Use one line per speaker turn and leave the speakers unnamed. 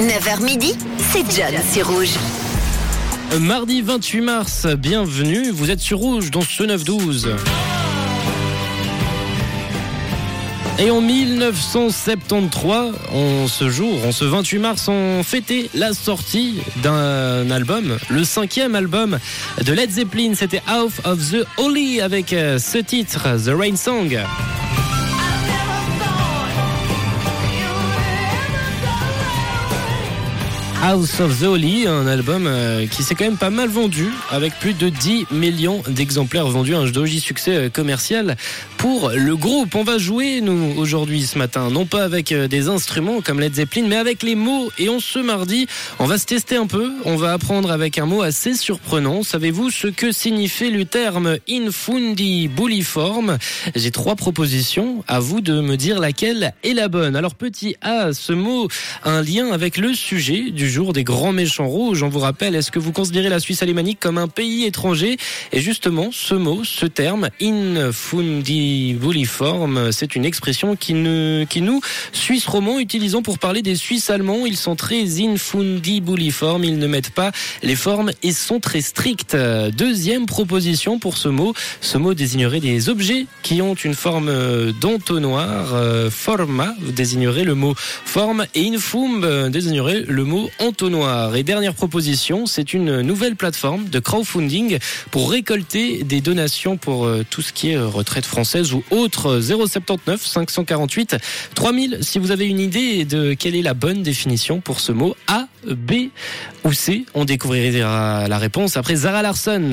9h midi, c'est John sur Rouge.
Mardi 28 mars, bienvenue, vous êtes sur Rouge dans ce 9-12. Et en 1973, on ce jour, en ce 28 mars, on fêtait la sortie d'un album, le cinquième album de Led Zeppelin. C'était Out of the Holy avec euh, ce titre, The Rain Song. House of the Holy, un album euh, qui s'est quand même pas mal vendu, avec plus de 10 millions d'exemplaires vendus, un doji succès euh, commercial pour le groupe. On va jouer, nous, aujourd'hui, ce matin, non pas avec euh, des instruments comme Led Zeppelin, mais avec les mots. Et on ce mardi, on va se tester un peu, on va apprendre avec un mot assez surprenant. Savez-vous ce que signifie le terme infundi bulliforme J'ai trois propositions, à vous de me dire laquelle est la bonne. Alors petit A, ce mot a un lien avec le sujet du des grands méchants rouges. On vous rappelle, est-ce que vous considérez la Suisse alémanique comme un pays étranger? Et justement, ce mot, ce terme, infundibuliforme, c'est une expression qui, nous, Suisses romands, utilisons pour parler des Suisses allemands. Ils sont très infundibuliformes, ils ne mettent pas les formes et sont très stricts. Deuxième proposition pour ce mot, ce mot désignerait des objets qui ont une forme d'entonnoir. Forma désignerait le mot forme et infum désignerait le mot entonnoir. Et dernière proposition, c'est une nouvelle plateforme de crowdfunding pour récolter des donations pour euh, tout ce qui est euh, retraite française ou autre 079 548 3000 si vous avez une idée de quelle est la bonne définition pour ce mot A, B ou C. On découvrira la réponse après Zara Larson.